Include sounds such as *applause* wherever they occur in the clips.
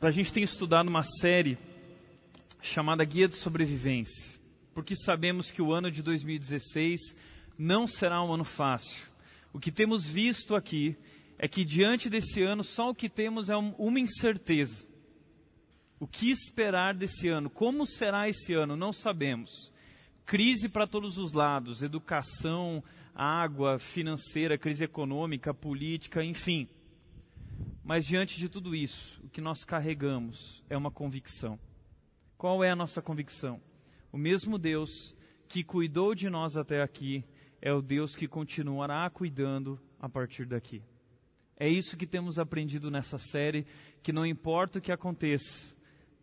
A gente tem estudado uma série chamada Guia de Sobrevivência, porque sabemos que o ano de 2016 não será um ano fácil. O que temos visto aqui é que diante desse ano só o que temos é uma incerteza. O que esperar desse ano? Como será esse ano? Não sabemos. Crise para todos os lados: educação, água, financeira, crise econômica, política, enfim. Mas diante de tudo isso, o que nós carregamos é uma convicção. Qual é a nossa convicção? O mesmo Deus que cuidou de nós até aqui é o Deus que continuará cuidando a partir daqui. É isso que temos aprendido nessa série, que não importa o que aconteça,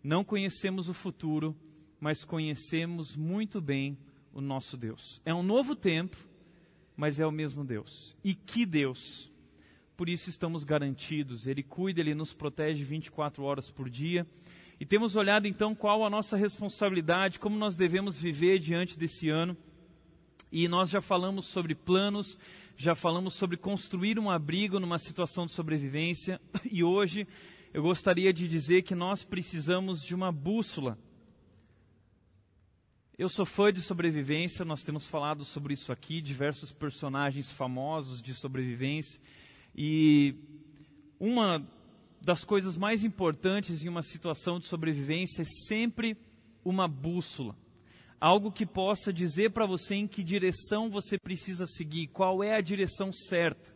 não conhecemos o futuro, mas conhecemos muito bem o nosso Deus. É um novo tempo, mas é o mesmo Deus. E que Deus! Por isso estamos garantidos. Ele cuida, ele nos protege 24 horas por dia. E temos olhado então qual a nossa responsabilidade, como nós devemos viver diante desse ano. E nós já falamos sobre planos, já falamos sobre construir um abrigo numa situação de sobrevivência. *coughs* E hoje eu gostaria de dizer que nós precisamos de uma bússola. Eu sou fã de sobrevivência, nós temos falado sobre isso aqui, diversos personagens famosos de sobrevivência. E uma das coisas mais importantes em uma situação de sobrevivência é sempre uma bússola. Algo que possa dizer para você em que direção você precisa seguir, qual é a direção certa.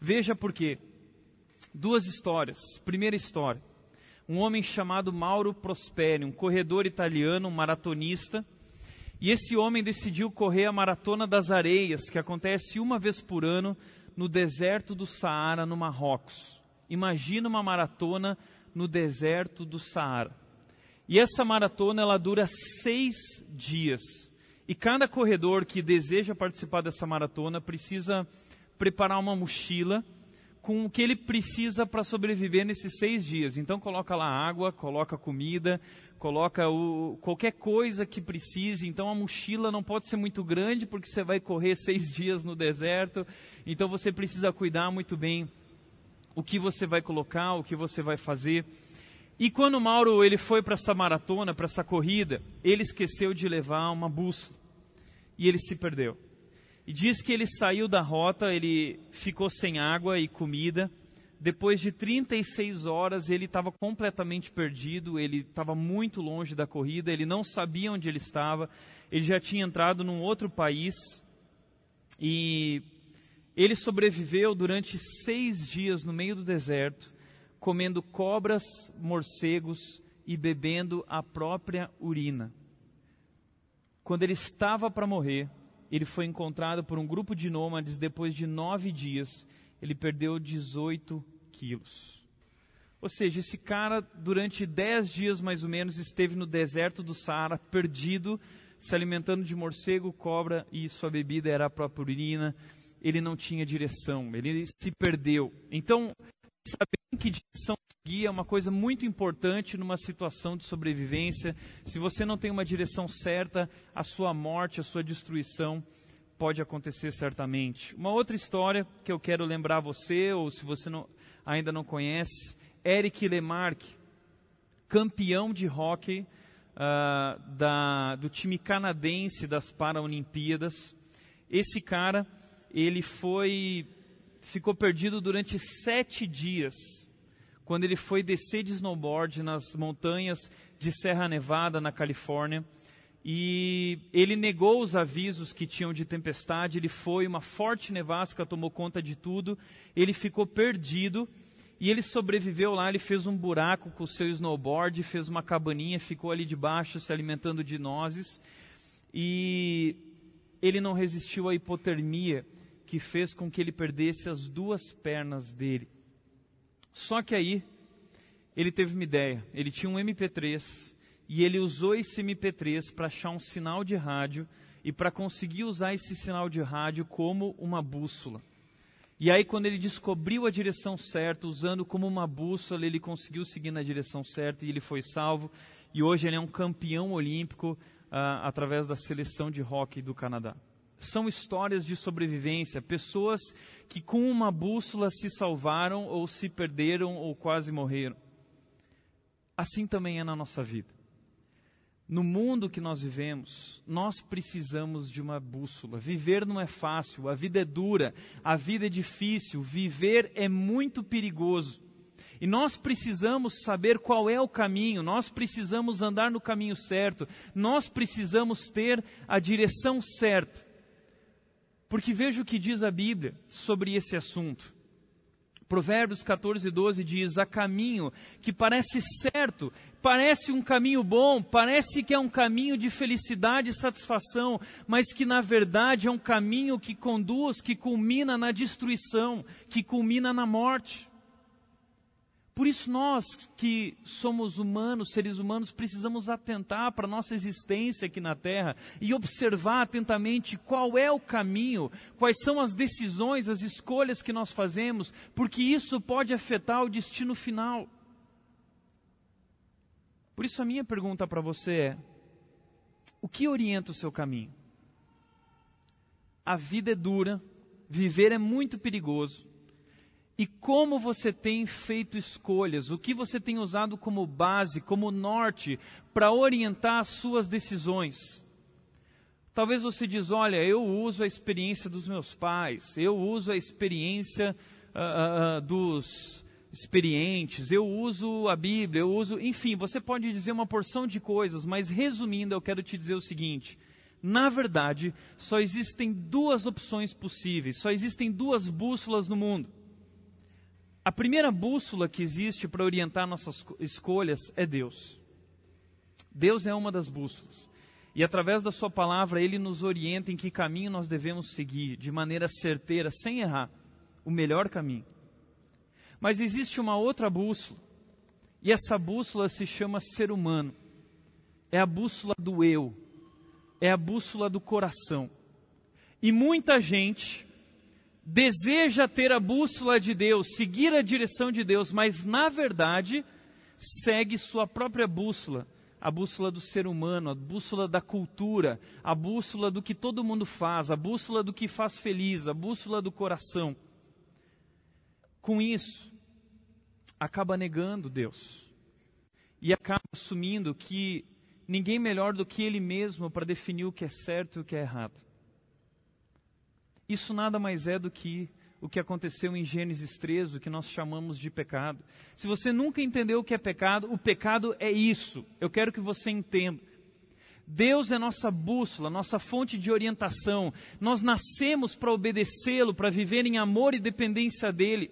Veja por quê. Duas histórias. Primeira história. Um homem chamado Mauro Prosperi, um corredor italiano, um maratonista. E esse homem decidiu correr a Maratona das Areias, que acontece uma vez por ano no deserto do Saara, no Marrocos. Imagina uma maratona no deserto do Saara. E essa maratona ela dura seis dias. E cada corredor que deseja participar dessa maratona precisa preparar uma mochila com o que ele precisa para sobreviver nesses seis dias. Então coloca lá água, coloca comida, coloca o, qualquer coisa que precise. Então a mochila não pode ser muito grande porque você vai correr *laughs* seis dias no deserto. Então você precisa cuidar muito bem o que você vai colocar, o que você vai fazer. E quando Mauro ele foi para essa maratona, para essa corrida, ele esqueceu de levar uma bússola e ele se perdeu. E diz que ele saiu da rota, ele ficou sem água e comida. Depois de 36 horas, ele estava completamente perdido, ele estava muito longe da corrida, ele não sabia onde ele estava, ele já tinha entrado num outro país. E ele sobreviveu durante seis dias no meio do deserto, comendo cobras, morcegos e bebendo a própria urina. Quando ele estava para morrer, ele foi encontrado por um grupo de nômades depois de nove dias. Ele perdeu 18 quilos. Ou seja, esse cara, durante dez dias mais ou menos, esteve no deserto do Saara, perdido, se alimentando de morcego, cobra e sua bebida era a própria urina. Ele não tinha direção, ele se perdeu. Então, saber em que direção seguir é uma coisa muito importante numa situação de sobrevivência. Se você não tem uma direção certa, a sua morte, a sua destruição pode acontecer certamente. Uma outra história que eu quero lembrar você, ou se você não, ainda não conhece, Eric Lemarque, campeão de hóquei uh, da, do time canadense das Paralimpíadas. Esse cara, ele foi ficou perdido durante sete dias, quando ele foi descer de snowboard nas montanhas de Serra Nevada, na Califórnia. E ele negou os avisos que tinham de tempestade, ele foi, uma forte nevasca tomou conta de tudo, ele ficou perdido e ele sobreviveu lá, ele fez um buraco com o seu snowboard, fez uma cabaninha, ficou ali debaixo se alimentando de nozes e ele não resistiu à hipotermia que fez com que ele perdesse as duas pernas dele. Só que aí ele teve uma ideia. Ele tinha um MP3 e ele usou esse MP3 para achar um sinal de rádio e para conseguir usar esse sinal de rádio como uma bússola. E aí, quando ele descobriu a direção certa, usando como uma bússola, ele conseguiu seguir na direção certa e ele foi salvo. E hoje ele é um campeão olímpico uh, através da seleção de hóquei do Canadá são histórias de sobrevivência, pessoas que com uma bússola se salvaram ou se perderam ou quase morreram. assim também é na nossa vida. No mundo que nós vivemos, nós precisamos de uma bússola. Viver não é fácil, a vida é dura, a vida é difícil, viver é muito perigoso. E nós precisamos saber qual é o caminho, nós precisamos andar no caminho certo, nós precisamos ter a direção certa. Porque veja o que diz a Bíblia sobre esse assunto. Provérbios 14, 12 diz: Há caminho que parece certo, parece um caminho bom, parece que é um caminho de felicidade e satisfação, mas que na verdade é um caminho que conduz, que culmina na destruição, que culmina na morte. Por isso, nós que somos humanos, seres humanos, precisamos atentar para a nossa existência aqui na Terra e observar atentamente qual é o caminho, quais são as decisões, as escolhas que nós fazemos, porque isso pode afetar o destino final. Por isso, a minha pergunta para você é: o que orienta o seu caminho? A vida é dura, viver é muito perigoso e como você tem feito escolhas, o que você tem usado como base, como norte, para orientar as suas decisões. Talvez você diz, olha, eu uso a experiência dos meus pais, eu uso a experiência uh, uh, dos experientes, eu uso a Bíblia, eu uso, enfim, você pode dizer uma porção de coisas, mas resumindo, eu quero te dizer o seguinte: na verdade, só existem duas opções possíveis, só existem duas bússolas no mundo. A primeira bússola que existe para orientar nossas escolhas é Deus. Deus é uma das bússolas. E através da Sua palavra, Ele nos orienta em que caminho nós devemos seguir, de maneira certeira, sem errar, o melhor caminho. Mas existe uma outra bússola, e essa bússola se chama ser humano. É a bússola do eu, é a bússola do coração. E muita gente deseja ter a bússola de Deus, seguir a direção de Deus, mas na verdade segue sua própria bússola, a bússola do ser humano, a bússola da cultura, a bússola do que todo mundo faz, a bússola do que faz feliz, a bússola do coração. Com isso, acaba negando Deus e acaba assumindo que ninguém melhor do que ele mesmo para definir o que é certo e o que é errado. Isso nada mais é do que o que aconteceu em Gênesis 3, o que nós chamamos de pecado. Se você nunca entendeu o que é pecado, o pecado é isso. Eu quero que você entenda. Deus é nossa bússola, nossa fonte de orientação. Nós nascemos para obedecê-lo, para viver em amor e dependência dele.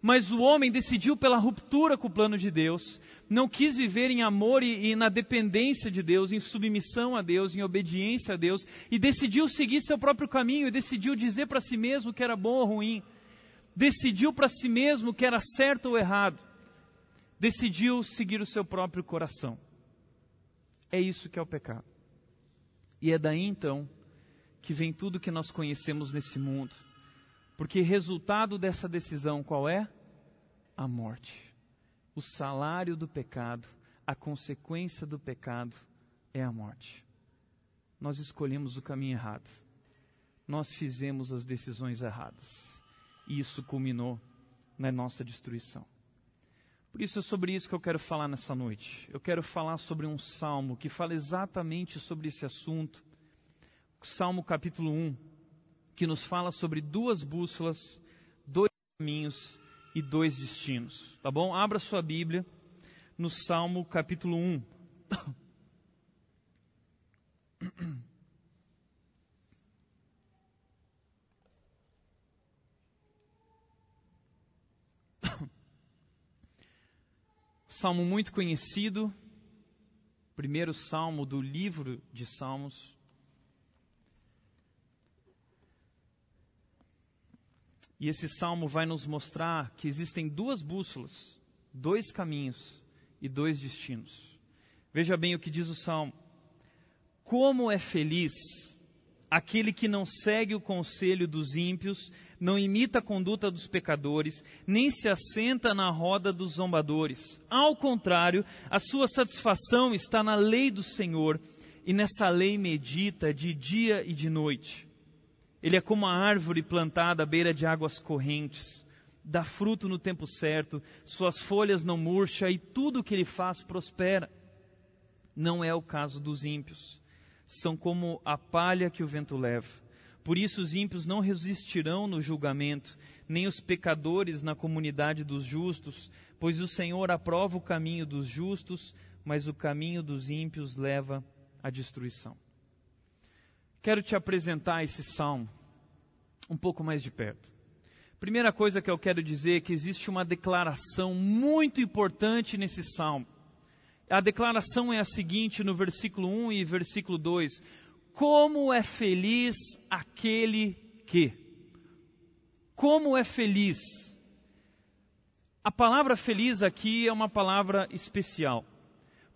Mas o homem decidiu pela ruptura com o plano de Deus, não quis viver em amor e, e, na dependência de Deus, em submissão a Deus, em obediência a Deus, e decidiu seguir seu próprio caminho, e decidiu dizer para si mesmo que era bom ou ruim, decidiu para si mesmo que era certo ou errado, decidiu seguir o seu próprio coração. É isso que é o pecado. E é daí então que vem tudo que nós conhecemos nesse mundo. Porque resultado dessa decisão qual é? A morte. O salário do pecado, a consequência do pecado é a morte. Nós escolhemos o caminho errado. Nós fizemos as decisões erradas. E isso culminou na nossa destruição. Por isso é sobre isso que eu quero falar nessa noite. Eu quero falar sobre um salmo que fala exatamente sobre esse assunto. Salmo capítulo 1 que nos fala sobre duas bússolas, dois caminhos e dois destinos. Tá bom? Abra sua Bíblia no Salmo capítulo 1. *coughs* Salmo muito conhecido, primeiro salmo do livro de Salmos. E esse salmo vai nos mostrar que existem duas bússolas, dois caminhos e dois destinos. Veja bem o que diz o salmo: Como é feliz aquele que não segue o conselho dos ímpios, não imita a conduta dos pecadores, nem se assenta na roda dos zombadores. Ao contrário, a sua satisfação está na lei do Senhor, e nessa lei medita de dia e de noite. Ele é como a árvore plantada à beira de águas correntes, dá fruto no tempo certo, suas folhas não murcham e tudo o que ele faz prospera. Não é o caso dos ímpios. São como a palha que o vento leva. Por isso os ímpios não resistirão no julgamento, nem os pecadores na comunidade dos justos, pois o Senhor aprova o caminho dos justos, mas o caminho dos ímpios leva à destruição. Quero te apresentar esse salmo um pouco mais de perto. Primeira coisa que eu quero dizer é que existe uma declaração muito importante nesse salmo. A declaração é a seguinte no versículo 1 e versículo 2: Como é feliz aquele que. Como é feliz. A palavra feliz aqui é uma palavra especial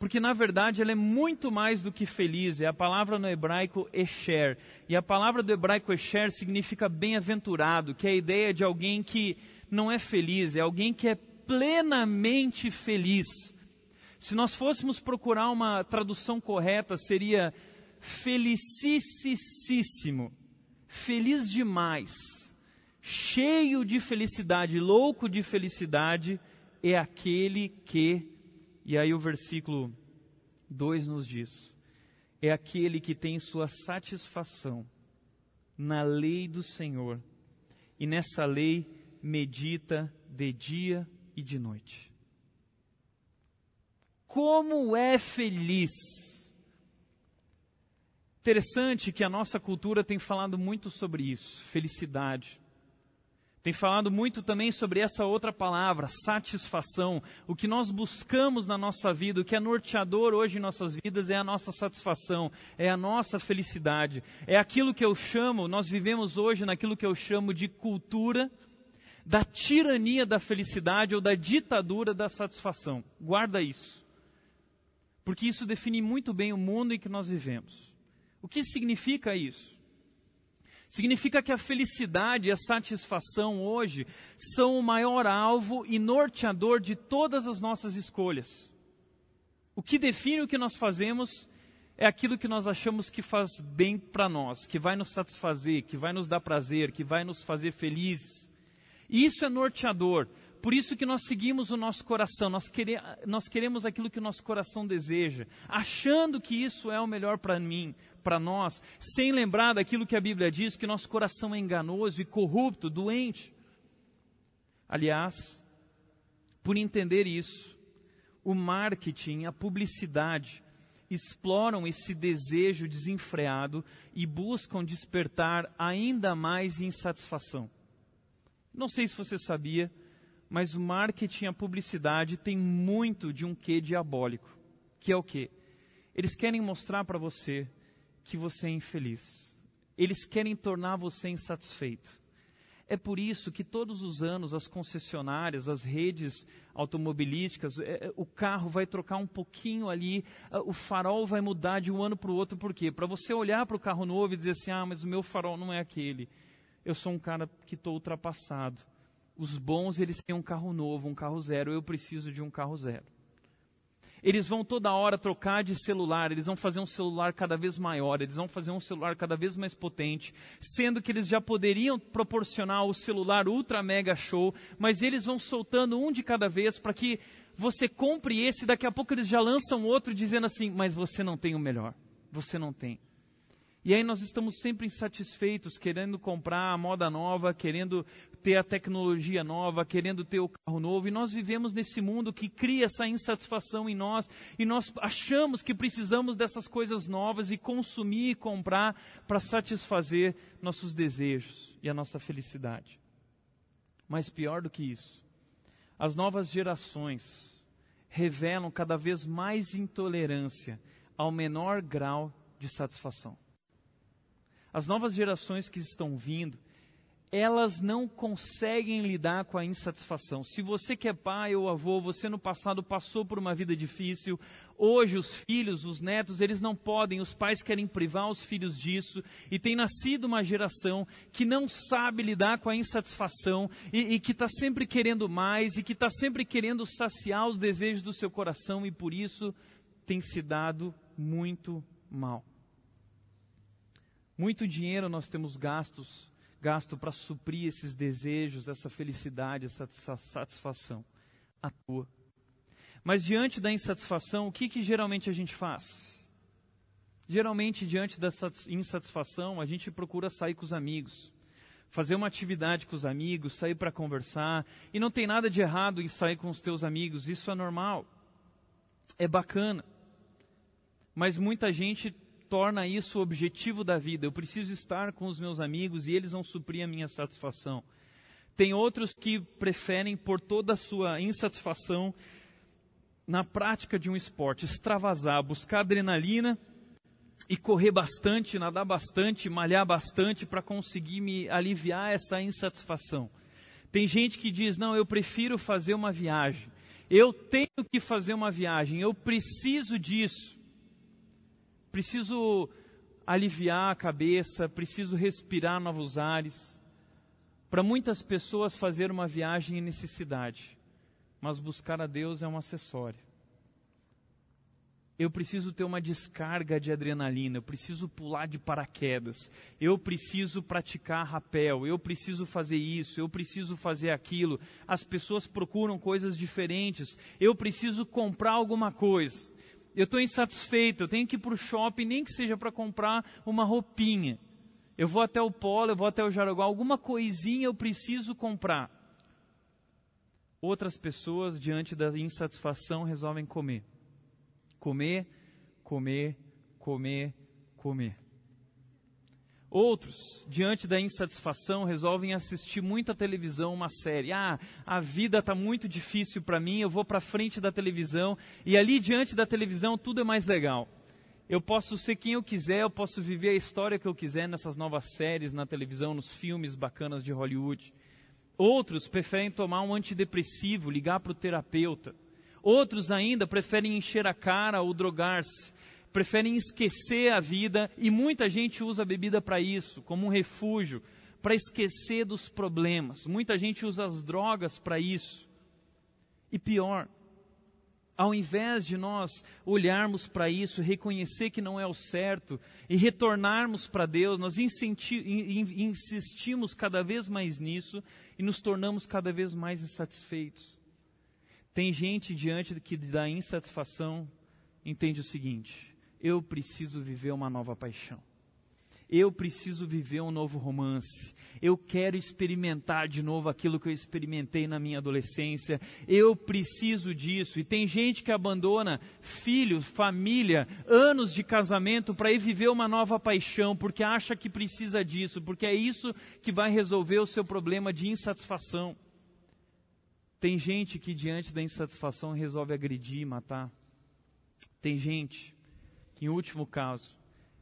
porque na verdade ela é muito mais do que feliz. É a palavra no hebraico esher. E a palavra do hebraico esher significa bem-aventurado, que é a ideia de alguém que não é feliz, é alguém que é plenamente feliz. Se nós fôssemos procurar uma tradução correta, seria felicissíssimo, feliz demais, cheio de felicidade, louco de felicidade, é aquele que e aí o versículo 2 nos diz: é aquele que tem sua satisfação na lei do Senhor, e nessa lei medita de dia e de noite. Como é feliz! Interessante que a nossa cultura tem falado muito sobre isso, felicidade tem falado muito também sobre essa outra palavra, satisfação. O que nós buscamos na nossa vida, o que é norteador hoje em nossas vidas é a nossa satisfação, é a nossa felicidade. É aquilo que eu chamo, nós vivemos hoje naquilo que eu chamo de cultura da tirania da felicidade ou da ditadura da satisfação. Guarda isso. Porque isso define muito bem o mundo em que nós vivemos. O que significa isso? Significa que a felicidade e a satisfação hoje são o maior alvo e norteador de todas as nossas escolhas. O que define o que nós fazemos é aquilo que nós achamos que faz bem para nós, que vai nos satisfazer, que vai nos dar prazer, que vai nos fazer felizes. Isso é norteador. Por isso que nós seguimos o nosso coração, nós, quere, nós queremos aquilo que o nosso coração deseja, achando que isso é o melhor para mim, para nós, sem lembrar daquilo que a Bíblia diz, que nosso coração é enganoso e corrupto, doente. Aliás, por entender isso, o marketing, a publicidade, exploram esse desejo desenfreado e buscam despertar ainda mais insatisfação. Não sei se você sabia, mas o marketing, a publicidade tem muito de um quê diabólico, que é o quê? Eles querem mostrar para você que você é infeliz. Eles querem tornar você insatisfeito. É por isso que todos os anos as concessionárias, as redes automobilísticas, é, é, o carro vai trocar um pouquinho ali, o farol vai mudar de um ano para o outro, por quê? Para você olhar para o carro novo e dizer assim: ah, mas o meu farol não é aquele. Eu sou um cara que estou ultrapassado. Os bons, eles têm um carro novo, um carro zero. Eu preciso de um carro zero. Eles vão toda hora trocar de celular, eles vão fazer um celular cada vez maior, eles vão fazer um celular cada vez mais potente, sendo que eles já poderiam proporcionar o celular ultra mega show, mas eles vão soltando um de cada vez para que você compre esse, daqui a pouco eles já lançam outro dizendo assim: "Mas você não tem o melhor. Você não tem". E aí nós estamos sempre insatisfeitos, querendo comprar a moda nova, querendo ter a tecnologia nova, querendo ter o carro novo, e nós vivemos nesse mundo que cria essa insatisfação em nós, e nós achamos que precisamos dessas coisas novas e consumir e comprar para satisfazer nossos desejos e a nossa felicidade. Mas pior do que isso, as novas gerações revelam cada vez mais intolerância ao menor grau de satisfação. As novas gerações que estão vindo, elas não conseguem lidar com a insatisfação. Se você que é pai ou avô, você no passado passou por uma vida difícil, hoje os filhos, os netos, eles não podem, os pais querem privar os filhos disso, e tem nascido uma geração que não sabe lidar com a insatisfação e, e que está sempre querendo mais e que está sempre querendo saciar os desejos do seu coração e por isso tem se dado muito mal. Muito dinheiro nós temos gastos gasto para suprir esses desejos, essa felicidade, essa satisfação? A tua. Mas diante da insatisfação, o que, que geralmente a gente faz? Geralmente, diante dessa insatisfação, a gente procura sair com os amigos, fazer uma atividade com os amigos, sair para conversar. E não tem nada de errado em sair com os teus amigos, isso é normal, é bacana. Mas muita gente torna isso o objetivo da vida. Eu preciso estar com os meus amigos e eles vão suprir a minha satisfação. Tem outros que preferem por toda a sua insatisfação na prática de um esporte, extravasar, buscar adrenalina e correr bastante, nadar bastante, malhar bastante para conseguir me aliviar essa insatisfação. Tem gente que diz: "Não, eu prefiro fazer uma viagem. Eu tenho que fazer uma viagem, eu preciso disso." Preciso aliviar a cabeça, preciso respirar novos ares. Para muitas pessoas, fazer uma viagem é necessidade, mas buscar a Deus é um acessório. Eu preciso ter uma descarga de adrenalina, eu preciso pular de paraquedas, eu preciso praticar rapel, eu preciso fazer isso, eu preciso fazer aquilo. As pessoas procuram coisas diferentes, eu preciso comprar alguma coisa eu estou insatisfeito, eu tenho que ir para o shopping, nem que seja para comprar uma roupinha. Eu vou até o Polo, eu vou até o Jaraguá, alguma coisinha eu preciso comprar. Outras pessoas, diante da insatisfação, resolvem comer. Comer, comer, comer, comer. Outros, diante da insatisfação, resolvem assistir muita televisão, uma série. Ah, a vida está muito difícil para mim, eu vou para frente da televisão e ali diante da televisão tudo é mais legal. Eu posso ser quem eu quiser, eu posso viver a história que eu quiser nessas novas séries na televisão, nos filmes bacanas de Hollywood. Outros preferem tomar um antidepressivo, ligar para o terapeuta. Outros ainda preferem encher a cara ou drogar-se preferem esquecer a vida e muita gente usa a bebida para isso, como um refúgio, para esquecer dos problemas. Muita gente usa as drogas para isso. E pior, ao invés de nós olharmos para isso, reconhecer que não é o certo e retornarmos para Deus, nós insistimos cada vez mais nisso e nos tornamos cada vez mais insatisfeitos. Tem gente diante que da insatisfação entende o seguinte: eu preciso viver uma nova paixão. Eu preciso viver um novo romance. Eu quero experimentar de novo aquilo que eu experimentei na minha adolescência. Eu preciso disso. E tem gente que abandona filhos, família, anos de casamento para ir viver uma nova paixão, porque acha que precisa disso, porque é isso que vai resolver o seu problema de insatisfação. Tem gente que, diante da insatisfação, resolve agredir e matar. Tem gente que, em último caso,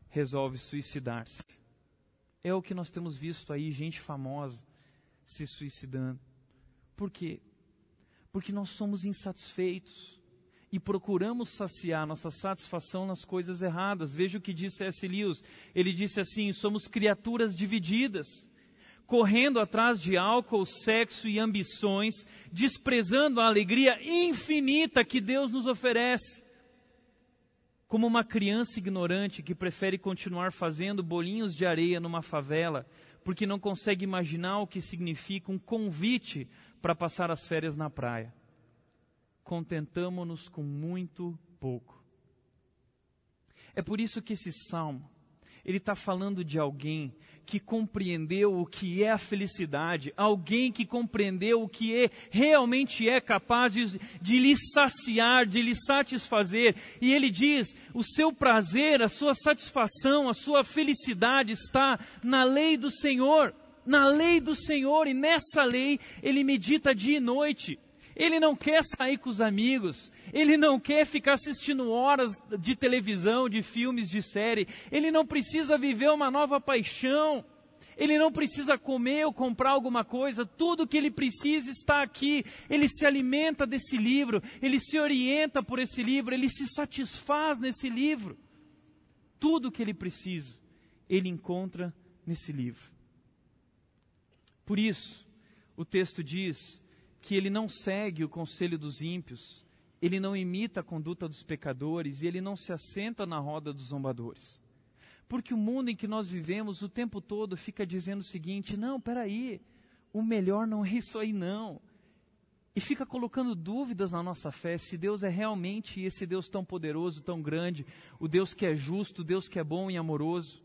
resolve suicidar-se. É o que nós temos visto aí, gente famosa se suicidando. Por quê? Porque nós somos insatisfeitos e procuramos saciar nossa satisfação nas coisas erradas. Veja o que disse S. Lewis. Ele disse assim: somos criaturas divididas, correndo atrás de álcool, sexo e ambições, desprezando a alegria infinita que Deus nos oferece como uma criança ignorante que prefere continuar fazendo bolinhos de areia numa favela, porque não consegue imaginar o que significa um convite para passar as férias na praia. Contentamo-nos com muito pouco. É por isso que esse salmo ele está falando de alguém que compreendeu o que é a felicidade, alguém que compreendeu o que é, realmente é capaz de, de lhe saciar, de lhe satisfazer. E ele diz: o seu prazer, a sua satisfação, a sua felicidade está na lei do Senhor. Na lei do Senhor, e nessa lei ele medita dia e noite. Ele não quer sair com os amigos, ele não quer ficar assistindo horas de televisão, de filmes, de série, ele não precisa viver uma nova paixão, ele não precisa comer ou comprar alguma coisa, tudo que ele precisa está aqui. Ele se alimenta desse livro, ele se orienta por esse livro, ele se satisfaz nesse livro. Tudo que ele precisa, ele encontra nesse livro. Por isso, o texto diz que ele não segue o conselho dos ímpios, ele não imita a conduta dos pecadores e ele não se assenta na roda dos zombadores. Porque o mundo em que nós vivemos o tempo todo fica dizendo o seguinte: não, peraí, o melhor não é isso aí, não. E fica colocando dúvidas na nossa fé se Deus é realmente esse Deus tão poderoso, tão grande, o Deus que é justo, o Deus que é bom e amoroso.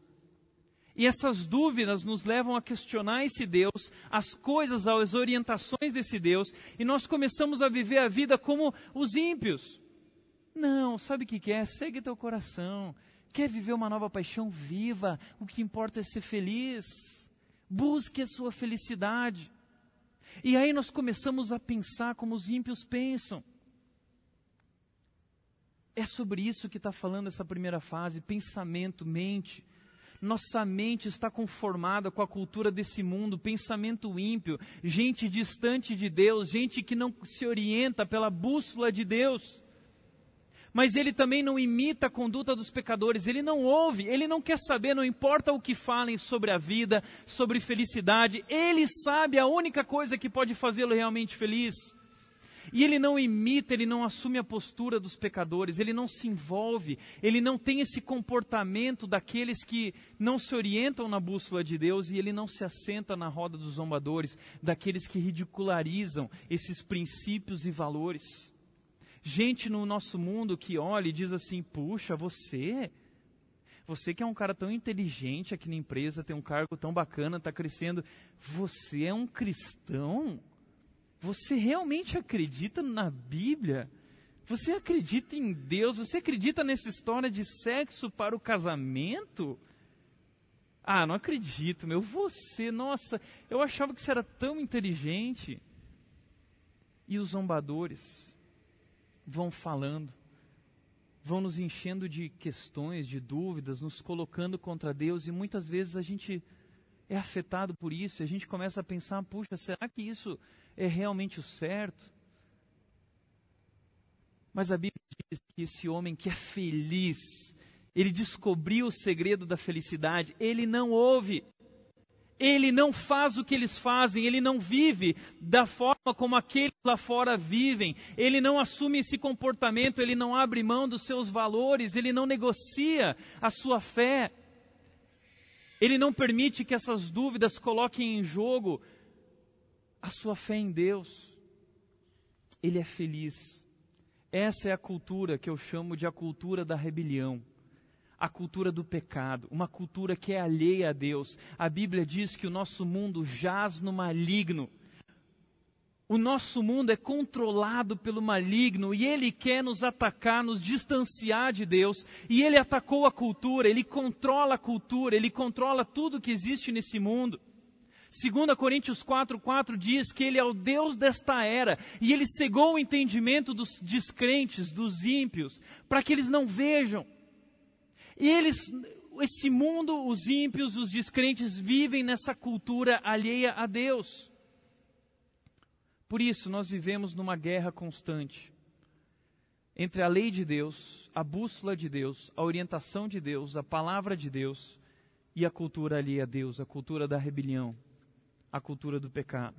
E essas dúvidas nos levam a questionar esse Deus, as coisas, as orientações desse Deus, e nós começamos a viver a vida como os ímpios. Não, sabe o que é? Segue teu coração. Quer viver uma nova paixão? Viva. O que importa é ser feliz. Busque a sua felicidade. E aí nós começamos a pensar como os ímpios pensam. É sobre isso que está falando essa primeira fase: pensamento, mente. Nossa mente está conformada com a cultura desse mundo, pensamento ímpio, gente distante de Deus, gente que não se orienta pela bússola de Deus mas ele também não imita a conduta dos pecadores, ele não ouve, ele não quer saber, não importa o que falem sobre a vida, sobre felicidade, ele sabe a única coisa que pode fazê-lo realmente feliz. E ele não imita, ele não assume a postura dos pecadores, ele não se envolve, ele não tem esse comportamento daqueles que não se orientam na bússola de Deus e ele não se assenta na roda dos zombadores, daqueles que ridicularizam esses princípios e valores gente no nosso mundo que olha e diz assim: puxa, você. Você que é um cara tão inteligente aqui na empresa, tem um cargo tão bacana, está crescendo. Você é um cristão? Você realmente acredita na Bíblia? Você acredita em Deus? Você acredita nessa história de sexo para o casamento? Ah, não acredito, meu. Você, nossa, eu achava que você era tão inteligente. E os zombadores? vão falando, vão nos enchendo de questões, de dúvidas, nos colocando contra Deus e muitas vezes a gente é afetado por isso e a gente começa a pensar: puxa, será que isso é realmente o certo? Mas a Bíblia diz que esse homem que é feliz, ele descobriu o segredo da felicidade, ele não ouve ele não faz o que eles fazem, ele não vive da forma como aqueles lá fora vivem, ele não assume esse comportamento, ele não abre mão dos seus valores, ele não negocia a sua fé, ele não permite que essas dúvidas coloquem em jogo a sua fé em Deus. Ele é feliz. Essa é a cultura que eu chamo de a cultura da rebelião a cultura do pecado, uma cultura que é alheia a Deus. A Bíblia diz que o nosso mundo jaz no maligno. O nosso mundo é controlado pelo maligno e ele quer nos atacar, nos distanciar de Deus. E ele atacou a cultura, ele controla a cultura, ele controla tudo que existe nesse mundo. 2 Coríntios 4,4 diz que ele é o Deus desta era e ele cegou o entendimento dos descrentes, dos ímpios, para que eles não vejam. E eles, esse mundo, os ímpios, os descrentes, vivem nessa cultura alheia a Deus. Por isso, nós vivemos numa guerra constante entre a lei de Deus, a bússola de Deus, a orientação de Deus, a palavra de Deus e a cultura alheia a Deus, a cultura da rebelião, a cultura do pecado.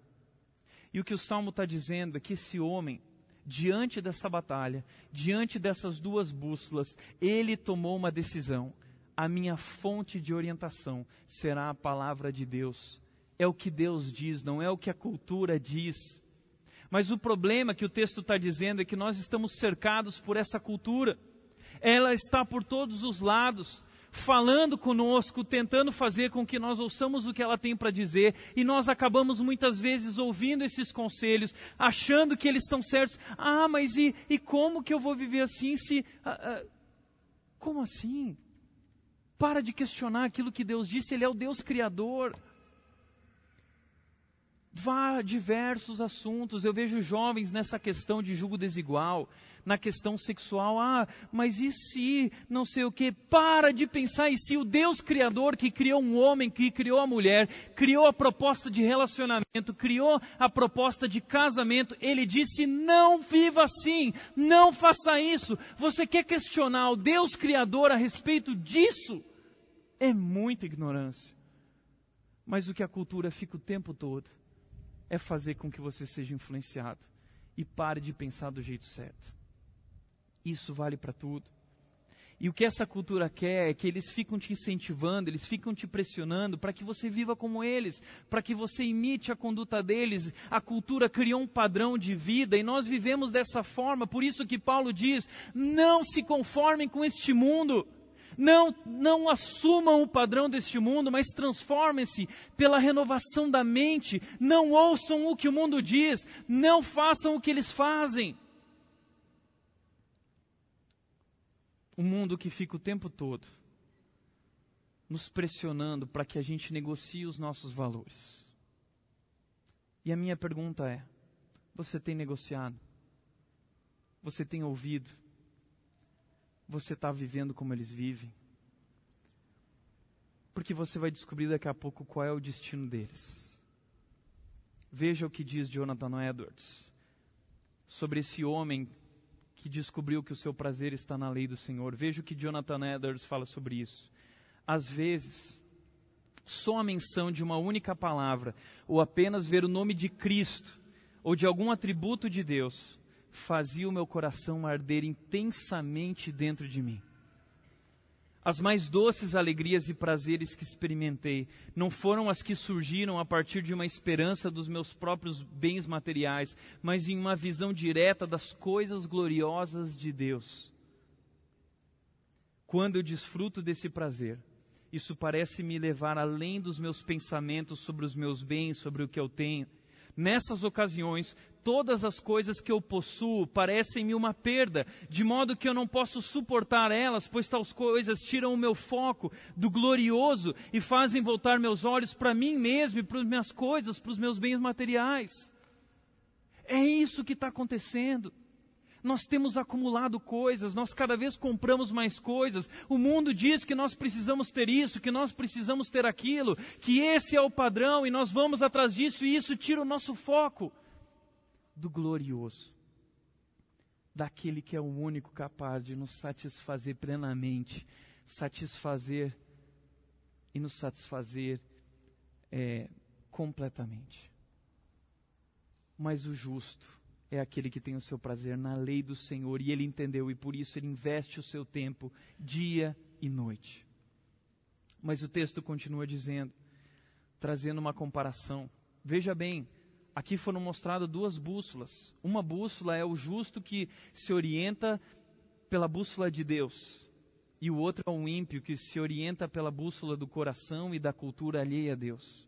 E o que o salmo está dizendo é que esse homem, diante dessa batalha, diante dessas duas bússolas, ele tomou uma decisão. A minha fonte de orientação será a palavra de Deus. É o que Deus diz, não é o que a cultura diz. Mas o problema que o texto está dizendo é que nós estamos cercados por essa cultura. Ela está por todos os lados falando conosco, tentando fazer com que nós ouçamos o que ela tem para dizer, e nós acabamos muitas vezes ouvindo esses conselhos, achando que eles estão certos. Ah, mas e, e como que eu vou viver assim se. Ah, ah, como assim? Para de questionar aquilo que Deus disse, Ele é o Deus Criador. Vá a diversos assuntos. Eu vejo jovens nessa questão de julgo desigual na questão sexual. Ah, mas e se não sei o que? Para de pensar e se o Deus Criador que criou um homem, que criou a mulher, criou a proposta de relacionamento, criou a proposta de casamento, ele disse: não viva assim, não faça isso. Você quer questionar o Deus Criador a respeito disso? É muita ignorância. Mas o que a cultura fica o tempo todo é fazer com que você seja influenciado e pare de pensar do jeito certo. Isso vale para tudo. E o que essa cultura quer é que eles ficam te incentivando, eles ficam te pressionando para que você viva como eles, para que você imite a conduta deles. A cultura criou um padrão de vida e nós vivemos dessa forma. Por isso que Paulo diz: não se conformem com este mundo. Não, não assumam o padrão deste mundo, mas transformem-se pela renovação da mente. Não ouçam o que o mundo diz, não façam o que eles fazem. Um mundo que fica o tempo todo nos pressionando para que a gente negocie os nossos valores. E a minha pergunta é: você tem negociado? Você tem ouvido? Você está vivendo como eles vivem? Porque você vai descobrir daqui a pouco qual é o destino deles. Veja o que diz Jonathan Edwards sobre esse homem que descobriu que o seu prazer está na lei do Senhor. Veja o que Jonathan Edwards fala sobre isso. Às vezes, só a menção de uma única palavra, ou apenas ver o nome de Cristo, ou de algum atributo de Deus, fazia o meu coração arder intensamente dentro de mim. As mais doces alegrias e prazeres que experimentei não foram as que surgiram a partir de uma esperança dos meus próprios bens materiais, mas em uma visão direta das coisas gloriosas de Deus. Quando eu desfruto desse prazer, isso parece me levar além dos meus pensamentos sobre os meus bens, sobre o que eu tenho. Nessas ocasiões, todas as coisas que eu possuo parecem-me uma perda, de modo que eu não posso suportar elas, pois tais coisas tiram o meu foco do glorioso e fazem voltar meus olhos para mim mesmo e para as minhas coisas, para os meus bens materiais. É isso que está acontecendo. Nós temos acumulado coisas, nós cada vez compramos mais coisas. O mundo diz que nós precisamos ter isso, que nós precisamos ter aquilo, que esse é o padrão e nós vamos atrás disso e isso tira o nosso foco do glorioso, daquele que é o único capaz de nos satisfazer plenamente, satisfazer e nos satisfazer é, completamente. Mas o justo é aquele que tem o seu prazer na lei do Senhor e ele entendeu e por isso ele investe o seu tempo dia e noite. Mas o texto continua dizendo, trazendo uma comparação. Veja bem, aqui foram mostradas duas bússolas. Uma bússola é o justo que se orienta pela bússola de Deus, e o outro é o ímpio que se orienta pela bússola do coração e da cultura alheia a Deus.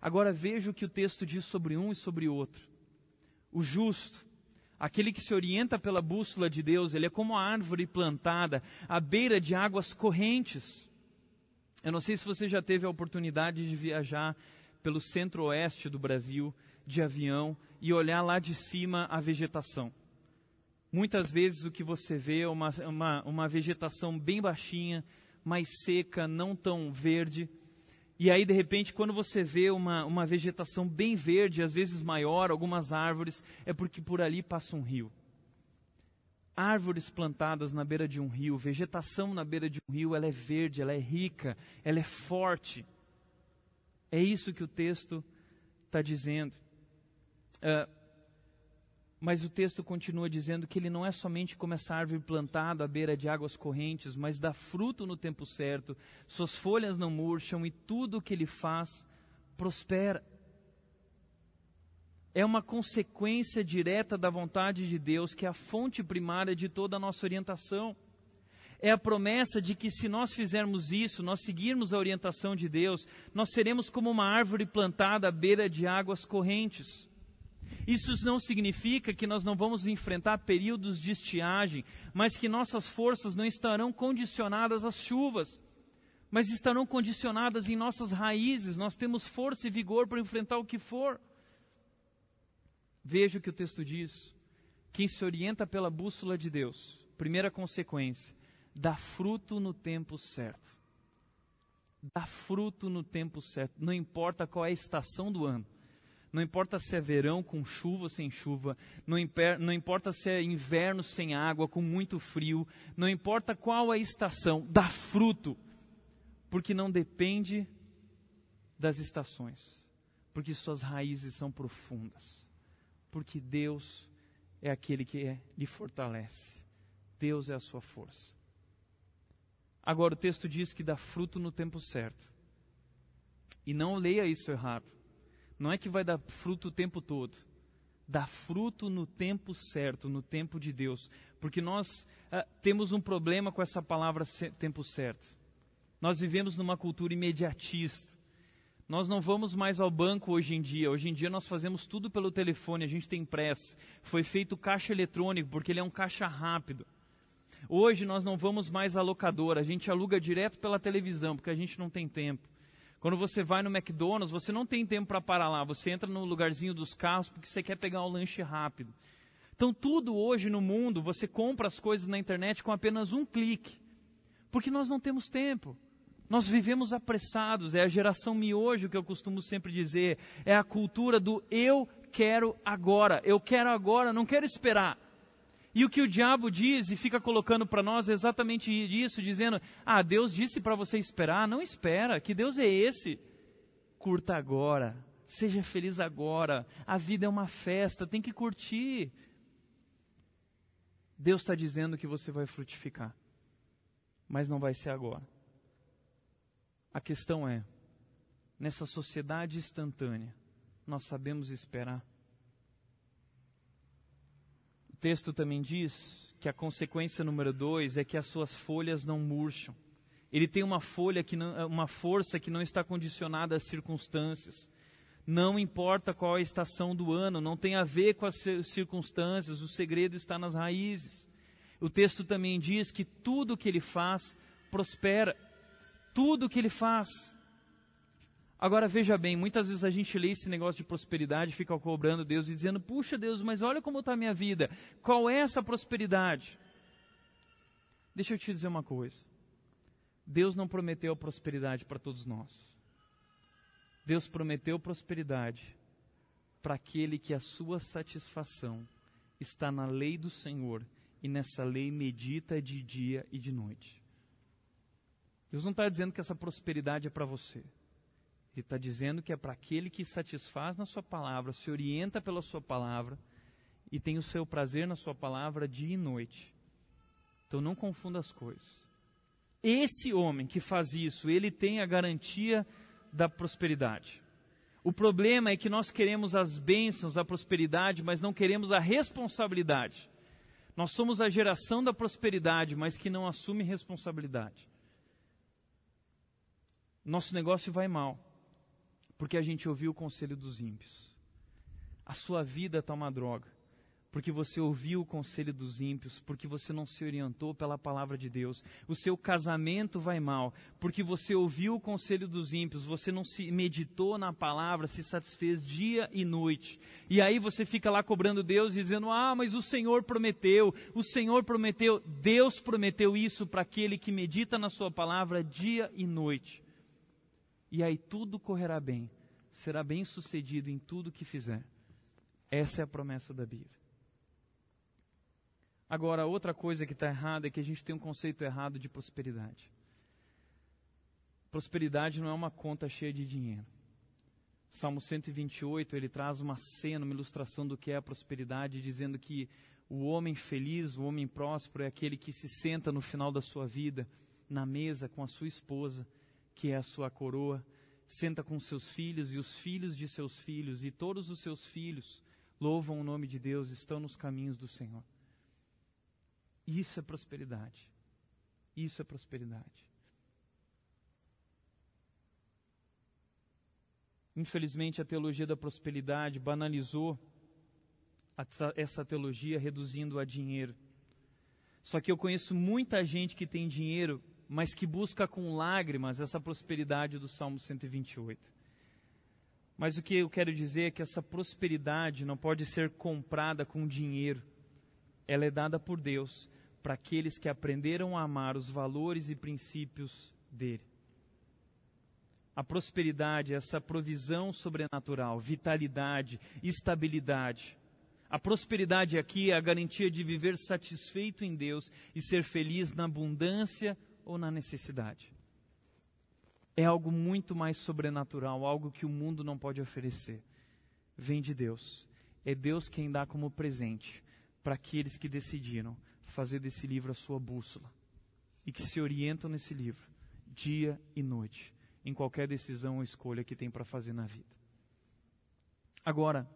Agora veja o que o texto diz sobre um e sobre o outro. O justo, aquele que se orienta pela bússola de Deus, ele é como a árvore plantada à beira de águas correntes. Eu não sei se você já teve a oportunidade de viajar pelo centro-oeste do Brasil de avião e olhar lá de cima a vegetação. Muitas vezes o que você vê é uma, uma, uma vegetação bem baixinha, mais seca, não tão verde. E aí, de repente, quando você vê uma, uma vegetação bem verde, às vezes maior, algumas árvores, é porque por ali passa um rio. Árvores plantadas na beira de um rio, vegetação na beira de um rio, ela é verde, ela é rica, ela é forte. É isso que o texto está dizendo. Uh, mas o texto continua dizendo que ele não é somente como essa árvore plantada à beira de águas correntes, mas dá fruto no tempo certo, suas folhas não murcham e tudo o que ele faz prospera. É uma consequência direta da vontade de Deus, que é a fonte primária de toda a nossa orientação. É a promessa de que se nós fizermos isso, nós seguirmos a orientação de Deus, nós seremos como uma árvore plantada à beira de águas correntes. Isso não significa que nós não vamos enfrentar períodos de estiagem, mas que nossas forças não estarão condicionadas às chuvas, mas estarão condicionadas em nossas raízes. Nós temos força e vigor para enfrentar o que for. Veja o que o texto diz. Quem se orienta pela bússola de Deus, primeira consequência, dá fruto no tempo certo. Dá fruto no tempo certo, não importa qual é a estação do ano não importa se é verão com chuva ou sem chuva, não, não importa se é inverno sem água, com muito frio, não importa qual a estação, dá fruto, porque não depende das estações, porque suas raízes são profundas, porque Deus é aquele que é, lhe fortalece, Deus é a sua força. Agora, o texto diz que dá fruto no tempo certo. E não leia isso errado. Não é que vai dar fruto o tempo todo. Dá fruto no tempo certo, no tempo de Deus. Porque nós ah, temos um problema com essa palavra tempo certo. Nós vivemos numa cultura imediatista. Nós não vamos mais ao banco hoje em dia. Hoje em dia nós fazemos tudo pelo telefone, a gente tem pressa. Foi feito caixa eletrônico, porque ele é um caixa rápido. Hoje nós não vamos mais à locadora, a gente aluga direto pela televisão, porque a gente não tem tempo. Quando você vai no McDonald's, você não tem tempo para parar lá, você entra no lugarzinho dos carros porque você quer pegar um lanche rápido. Então, tudo hoje no mundo, você compra as coisas na internet com apenas um clique, porque nós não temos tempo. Nós vivemos apressados, é a geração miojo que eu costumo sempre dizer, é a cultura do eu quero agora, eu quero agora, não quero esperar. E o que o diabo diz e fica colocando para nós é exatamente isso, dizendo: Ah, Deus disse para você esperar, não espera, que Deus é esse? Curta agora, seja feliz agora, a vida é uma festa, tem que curtir. Deus está dizendo que você vai frutificar, mas não vai ser agora. A questão é, nessa sociedade instantânea, nós sabemos esperar? Texto também diz que a consequência número dois é que as suas folhas não murcham. Ele tem uma folha que não, uma força que não está condicionada às circunstâncias. Não importa qual a estação do ano, não tem a ver com as circunstâncias, o segredo está nas raízes. O texto também diz que tudo que ele faz prospera tudo que ele faz. Agora veja bem, muitas vezes a gente lê esse negócio de prosperidade, fica cobrando Deus e dizendo: Puxa Deus, mas olha como está a minha vida. Qual é essa prosperidade? Deixa eu te dizer uma coisa. Deus não prometeu prosperidade para todos nós. Deus prometeu prosperidade para aquele que a sua satisfação está na lei do Senhor e nessa lei medita de dia e de noite. Deus não está dizendo que essa prosperidade é para você. Ele está dizendo que é para aquele que satisfaz na sua palavra, se orienta pela sua palavra e tem o seu prazer na sua palavra dia e noite. Então não confunda as coisas. Esse homem que faz isso, ele tem a garantia da prosperidade. O problema é que nós queremos as bênçãos, a prosperidade, mas não queremos a responsabilidade. Nós somos a geração da prosperidade, mas que não assume responsabilidade nosso negócio vai mal, porque a gente ouviu o conselho dos ímpios. A sua vida está uma droga, porque você ouviu o conselho dos ímpios, porque você não se orientou pela palavra de Deus. O seu casamento vai mal, porque você ouviu o conselho dos ímpios, você não se meditou na palavra, se satisfez dia e noite. E aí você fica lá cobrando Deus e dizendo: Ah, mas o Senhor prometeu, o Senhor prometeu. Deus prometeu isso para aquele que medita na Sua palavra dia e noite e aí tudo correrá bem, será bem sucedido em tudo que fizer. Essa é a promessa da Bíblia. Agora, outra coisa que está errada é que a gente tem um conceito errado de prosperidade. Prosperidade não é uma conta cheia de dinheiro. Salmo 128, ele traz uma cena, uma ilustração do que é a prosperidade, dizendo que o homem feliz, o homem próspero é aquele que se senta no final da sua vida na mesa com a sua esposa que é a sua coroa, senta com seus filhos e os filhos de seus filhos, e todos os seus filhos louvam o nome de Deus, estão nos caminhos do Senhor. Isso é prosperidade. Isso é prosperidade. Infelizmente, a teologia da prosperidade banalizou essa teologia, reduzindo a dinheiro. Só que eu conheço muita gente que tem dinheiro mas que busca com lágrimas essa prosperidade do Salmo 128. Mas o que eu quero dizer é que essa prosperidade não pode ser comprada com dinheiro. Ela é dada por Deus para aqueles que aprenderam a amar os valores e princípios dele. A prosperidade é essa provisão sobrenatural, vitalidade, estabilidade. A prosperidade aqui é a garantia de viver satisfeito em Deus e ser feliz na abundância ou na necessidade. É algo muito mais sobrenatural, algo que o mundo não pode oferecer. Vem de Deus. É Deus quem dá como presente para aqueles que decidiram fazer desse livro a sua bússola. e que se orientam nesse livro, dia e noite, em qualquer decisão ou escolha que tem para fazer na vida. Agora,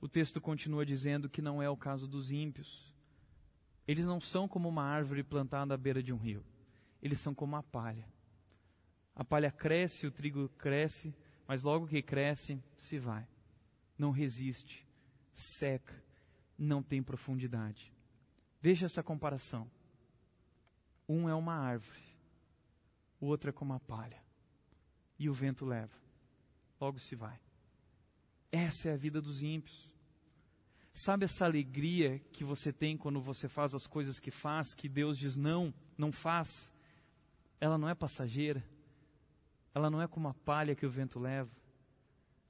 o texto continua dizendo que não é o caso dos ímpios. Eles não são como uma árvore plantada à beira de um rio. Eles são como a palha. A palha cresce, o trigo cresce, mas logo que cresce, se vai. Não resiste, seca, não tem profundidade. Veja essa comparação. Um é uma árvore, o outro é como a palha. E o vento leva, logo se vai. Essa é a vida dos ímpios. Sabe essa alegria que você tem quando você faz as coisas que faz, que Deus diz não, não faz? Ela não é passageira, ela não é como a palha que o vento leva.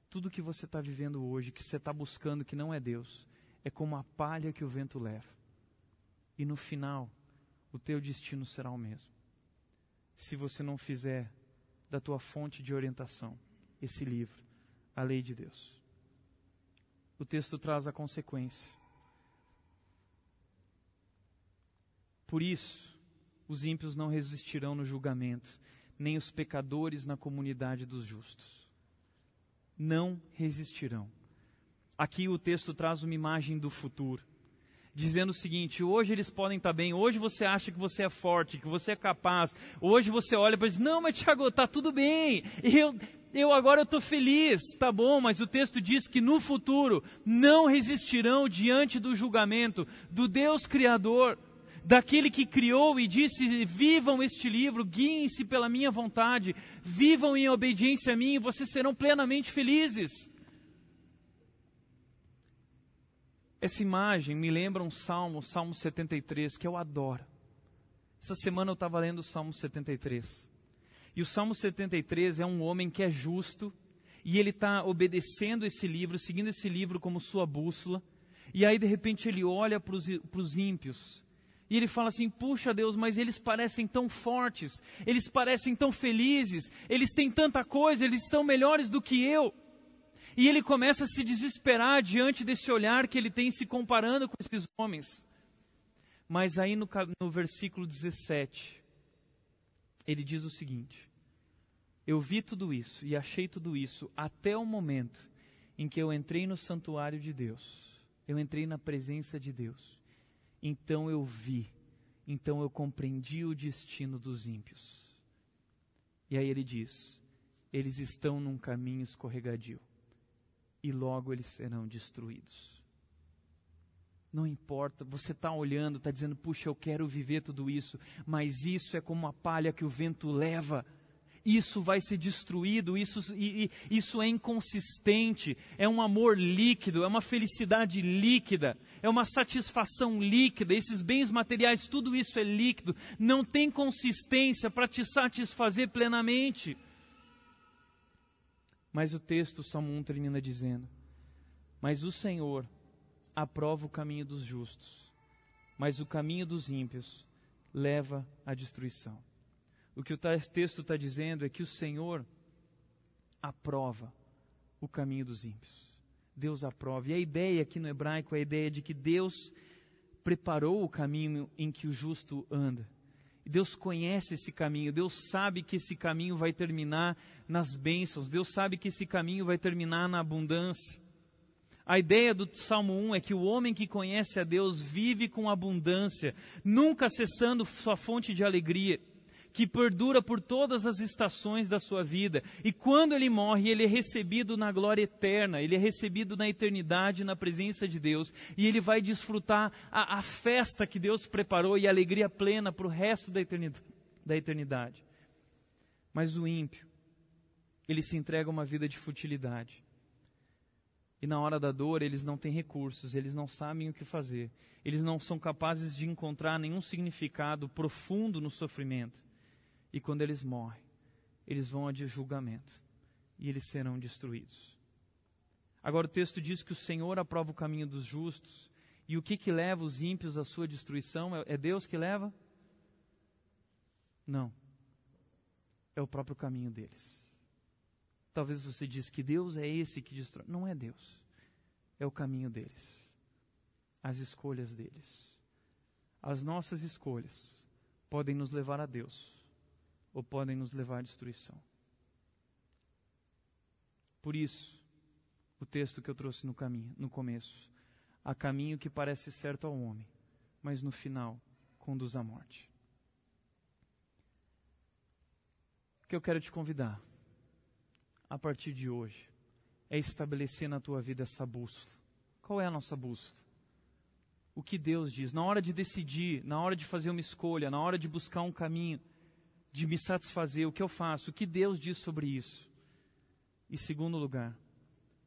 Tudo que você está vivendo hoje, que você está buscando, que não é Deus, é como a palha que o vento leva. E no final, o teu destino será o mesmo. Se você não fizer da tua fonte de orientação esse livro, a lei de Deus. O texto traz a consequência. Por isso, os ímpios não resistirão no julgamento, nem os pecadores na comunidade dos justos. Não resistirão. Aqui o texto traz uma imagem do futuro, dizendo o seguinte: hoje eles podem estar bem, hoje você acha que você é forte, que você é capaz, hoje você olha para diz: não, mas Tiago, está tudo bem, eu, eu agora estou feliz, tá bom, mas o texto diz que no futuro não resistirão diante do julgamento do Deus Criador daquele que criou e disse: Vivam este livro, guiem-se pela minha vontade, vivam em obediência a mim e vocês serão plenamente felizes. Essa imagem me lembra um salmo, o Salmo 73, que eu adoro. Essa semana eu estava lendo o Salmo 73. E o Salmo 73 é um homem que é justo, e ele está obedecendo esse livro, seguindo esse livro como sua bússola. E aí, de repente, ele olha para os ímpios e ele fala assim: puxa Deus, mas eles parecem tão fortes, eles parecem tão felizes, eles têm tanta coisa, eles são melhores do que eu. E ele começa a se desesperar diante desse olhar que ele tem se comparando com esses homens. Mas aí no, no versículo 17, ele diz o seguinte: Eu vi tudo isso e achei tudo isso até o momento em que eu entrei no santuário de Deus, eu entrei na presença de Deus. Então eu vi, então eu compreendi o destino dos ímpios. E aí ele diz: eles estão num caminho escorregadio, e logo eles serão destruídos. Não importa, você está olhando, está dizendo, puxa, eu quero viver tudo isso, mas isso é como a palha que o vento leva isso vai ser destruído, isso, e, e, isso é inconsistente, é um amor líquido, é uma felicidade líquida, é uma satisfação líquida, esses bens materiais, tudo isso é líquido, não tem consistência para te satisfazer plenamente. Mas o texto, Salmo 1 termina dizendo: Mas o Senhor aprova o caminho dos justos, mas o caminho dos ímpios leva à destruição. O que o texto está dizendo é que o Senhor aprova o caminho dos ímpios. Deus aprova. E a ideia aqui no hebraico é a ideia de que Deus preparou o caminho em que o justo anda. Deus conhece esse caminho, Deus sabe que esse caminho vai terminar nas bênçãos, Deus sabe que esse caminho vai terminar na abundância. A ideia do Salmo 1 é que o homem que conhece a Deus vive com abundância, nunca cessando sua fonte de alegria que perdura por todas as estações da sua vida. E quando ele morre, ele é recebido na glória eterna, ele é recebido na eternidade, na presença de Deus, e ele vai desfrutar a, a festa que Deus preparou e a alegria plena para o resto da eternidade, da eternidade. Mas o ímpio, ele se entrega a uma vida de futilidade. E na hora da dor, eles não têm recursos, eles não sabem o que fazer, eles não são capazes de encontrar nenhum significado profundo no sofrimento. E quando eles morrem, eles vão a julgamento e eles serão destruídos. Agora o texto diz que o Senhor aprova o caminho dos justos. E o que, que leva os ímpios à sua destruição? É, é Deus que leva? Não. É o próprio caminho deles. Talvez você diz que Deus é esse que destrói. Não é Deus. É o caminho deles. As escolhas deles. As nossas escolhas podem nos levar a Deus ou podem nos levar à destruição. Por isso, o texto que eu trouxe no caminho, no começo, há caminho que parece certo ao homem, mas no final conduz à morte. O que eu quero te convidar a partir de hoje é estabelecer na tua vida essa bússola. Qual é a nossa bússola? O que Deus diz. Na hora de decidir, na hora de fazer uma escolha, na hora de buscar um caminho, de me satisfazer, o que eu faço? O que Deus diz sobre isso? E segundo lugar,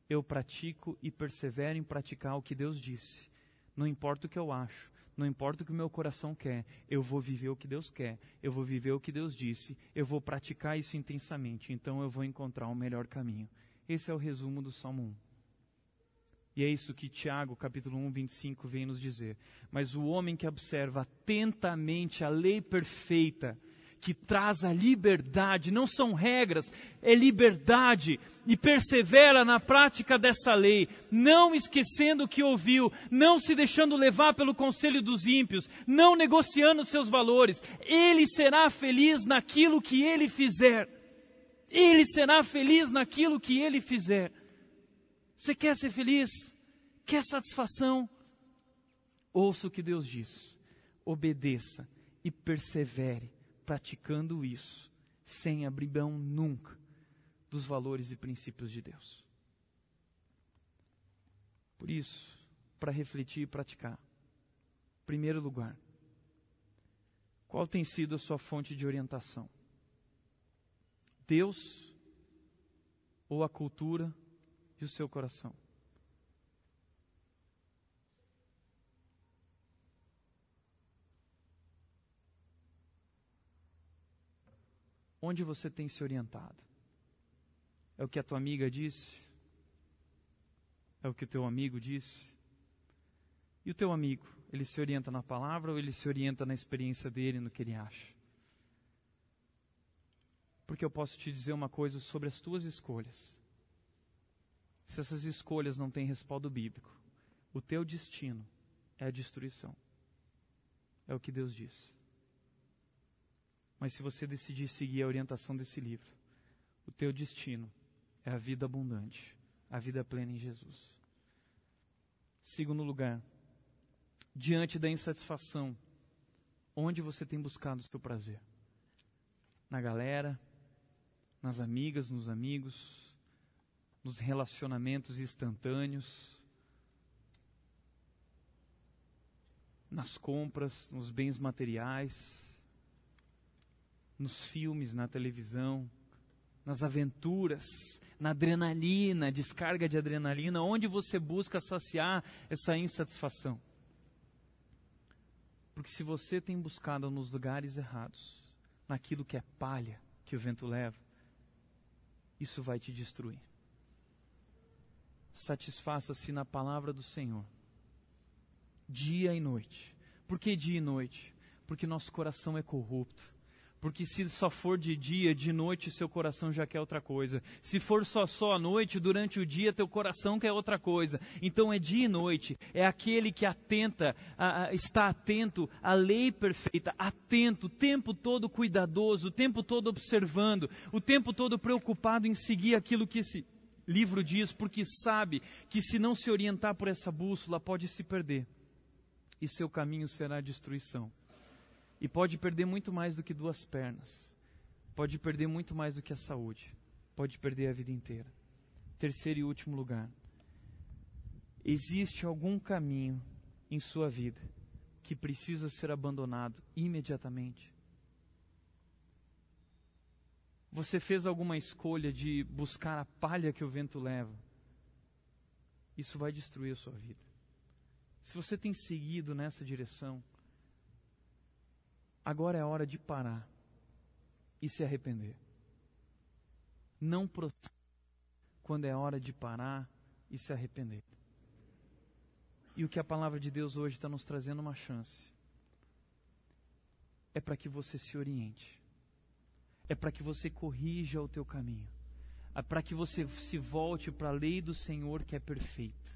eu pratico e persevero em praticar o que Deus disse. Não importa o que eu acho, não importa o que o meu coração quer, eu vou viver o que Deus quer, eu vou viver o que Deus disse, eu vou praticar isso intensamente, então eu vou encontrar o um melhor caminho. Esse é o resumo do Salmo 1. E é isso que Tiago, capítulo 1, 25, vem nos dizer. Mas o homem que observa atentamente a lei perfeita, que traz a liberdade, não são regras, é liberdade, e persevera na prática dessa lei, não esquecendo o que ouviu, não se deixando levar pelo conselho dos ímpios, não negociando seus valores, ele será feliz naquilo que ele fizer. Ele será feliz naquilo que ele fizer. Você quer ser feliz? Quer satisfação? Ouça o que Deus diz. Obedeça e persevere praticando isso, sem abrir mão nunca dos valores e princípios de Deus. Por isso, para refletir e praticar, primeiro lugar, qual tem sido a sua fonte de orientação? Deus ou a cultura e o seu coração? Onde você tem se orientado? É o que a tua amiga disse? É o que o teu amigo disse? E o teu amigo, ele se orienta na palavra ou ele se orienta na experiência dele, no que ele acha? Porque eu posso te dizer uma coisa sobre as tuas escolhas. Se essas escolhas não têm respaldo bíblico, o teu destino é a destruição. É o que Deus diz. Mas se você decidir seguir a orientação desse livro, o teu destino é a vida abundante, a vida plena em Jesus. Segundo lugar, diante da insatisfação, onde você tem buscado o seu prazer? Na galera, nas amigas, nos amigos, nos relacionamentos instantâneos, nas compras, nos bens materiais, nos filmes, na televisão, nas aventuras, na adrenalina, descarga de adrenalina, onde você busca saciar essa insatisfação. Porque se você tem buscado nos lugares errados, naquilo que é palha que o vento leva, isso vai te destruir. Satisfaça-se na palavra do Senhor, dia e noite. Por que dia e noite? Porque nosso coração é corrupto porque se só for de dia, de noite, seu coração já quer outra coisa. Se for só só à noite, durante o dia, teu coração quer outra coisa. Então é dia e noite. É aquele que atenta, a, a, está atento à lei perfeita, atento, o tempo todo cuidadoso, o tempo todo observando, o tempo todo preocupado em seguir aquilo que esse livro diz, porque sabe que se não se orientar por essa bússola, pode se perder. E seu caminho será destruição. E pode perder muito mais do que duas pernas. Pode perder muito mais do que a saúde. Pode perder a vida inteira. Terceiro e último lugar. Existe algum caminho em sua vida que precisa ser abandonado imediatamente? Você fez alguma escolha de buscar a palha que o vento leva? Isso vai destruir a sua vida. Se você tem seguido nessa direção, Agora é hora de parar e se arrepender. Não quando é hora de parar e se arrepender. E o que a palavra de Deus hoje está nos trazendo uma chance é para que você se oriente, é para que você corrija o teu caminho, é para que você se volte para a lei do Senhor que é perfeita,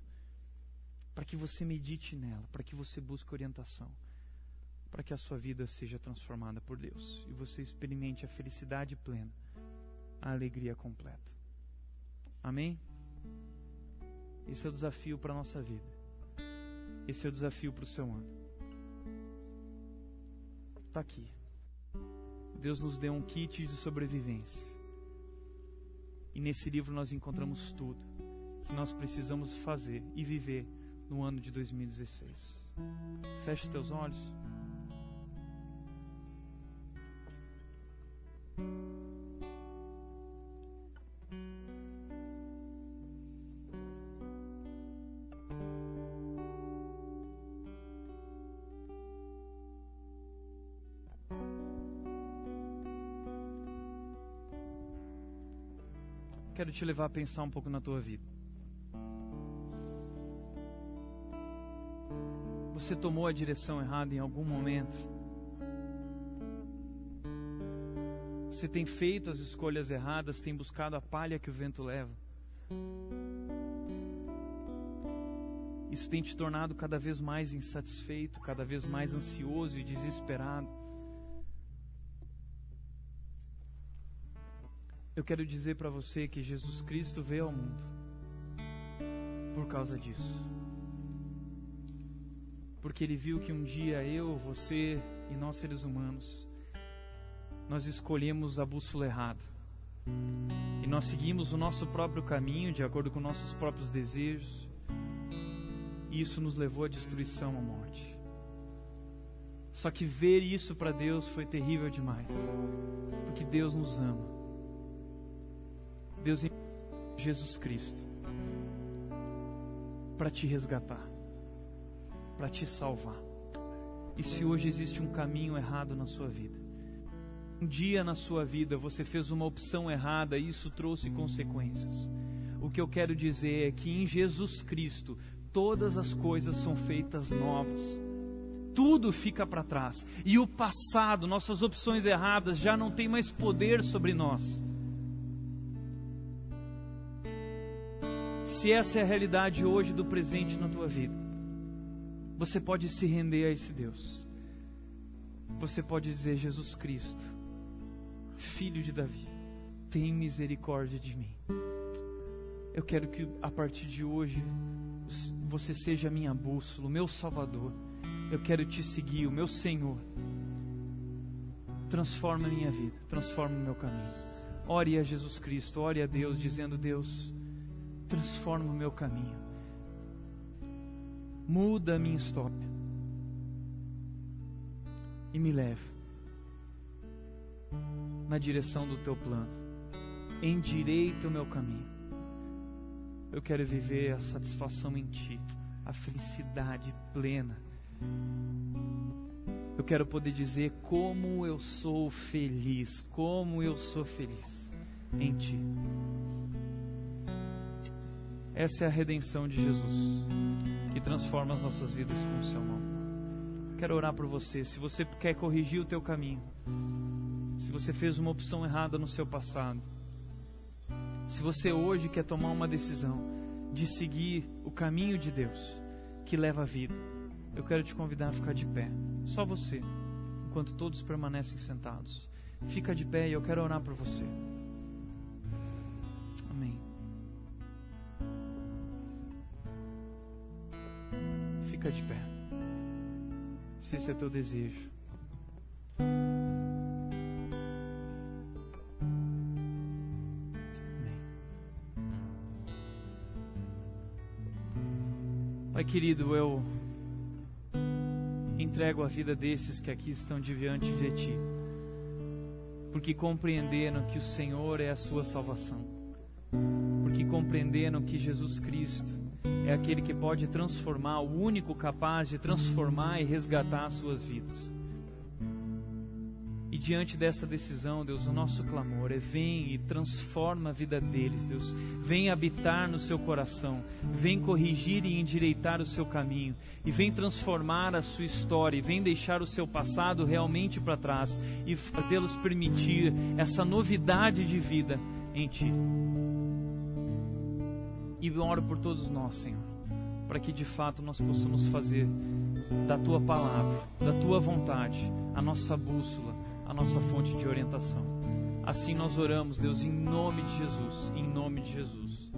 para que você medite nela, para que você busque orientação. Para que a sua vida seja transformada por Deus e você experimente a felicidade plena, a alegria completa. Amém? Esse é o desafio para a nossa vida. Esse é o desafio para o seu ano. Está aqui. Deus nos deu um kit de sobrevivência. E nesse livro nós encontramos tudo que nós precisamos fazer e viver no ano de 2016. Feche os teus olhos. Quero te levar a pensar um pouco na tua vida. Você tomou a direção errada em algum momento? Você tem feito as escolhas erradas, tem buscado a palha que o vento leva? Isso tem te tornado cada vez mais insatisfeito, cada vez mais ansioso e desesperado. Eu quero dizer para você que Jesus Cristo veio ao mundo por causa disso. Porque ele viu que um dia eu, você e nós seres humanos, nós escolhemos a bússola errada. E nós seguimos o nosso próprio caminho, de acordo com nossos próprios desejos. E isso nos levou à destruição, à morte. Só que ver isso para Deus foi terrível demais. Porque Deus nos ama. Deus enviou Jesus Cristo para te resgatar, para te salvar. E se hoje existe um caminho errado na sua vida, um dia na sua vida você fez uma opção errada e isso trouxe consequências. O que eu quero dizer é que em Jesus Cristo todas as coisas são feitas novas. Tudo fica para trás. E o passado, nossas opções erradas já não tem mais poder sobre nós. Se essa é a realidade hoje do presente na tua vida, você pode se render a esse Deus. Você pode dizer: Jesus Cristo, Filho de Davi, tem misericórdia de mim. Eu quero que a partir de hoje você seja minha bússola, o meu Salvador. Eu quero te seguir, o meu Senhor. Transforma a minha vida, transforma o meu caminho. Ore a Jesus Cristo, ore a Deus, dizendo: Deus, transforma o meu caminho, muda a minha história e me leva na direção do teu plano, endireita o meu caminho. Eu quero viver a satisfação em Ti, a felicidade plena. Eu quero poder dizer como eu sou feliz, como eu sou feliz em Ti. Essa é a redenção de Jesus, que transforma as nossas vidas com o seu nome. Quero orar por você. Se você quer corrigir o teu caminho, se você fez uma opção errada no seu passado, se você hoje quer tomar uma decisão de seguir o caminho de Deus que leva a vida, eu quero te convidar a ficar de pé. Só você, enquanto todos permanecem sentados. Fica de pé e eu quero orar por você. Fica de pé. Se esse é teu desejo. Pai querido, eu entrego a vida desses que aqui estão diante de Ti, porque compreenderam que o Senhor é a sua salvação, porque compreenderam que Jesus Cristo é aquele que pode transformar, o único capaz de transformar e resgatar as suas vidas. E diante dessa decisão, Deus, o nosso clamor é: vem e transforma a vida deles, Deus. Vem habitar no seu coração, vem corrigir e endireitar o seu caminho, e vem transformar a sua história, e vem deixar o seu passado realmente para trás e fazê-los permitir essa novidade de vida em Ti. E oro por todos nós, Senhor, para que de fato nós possamos fazer da tua palavra, da tua vontade, a nossa bússola, a nossa fonte de orientação. Assim nós oramos, Deus, em nome de Jesus, em nome de Jesus.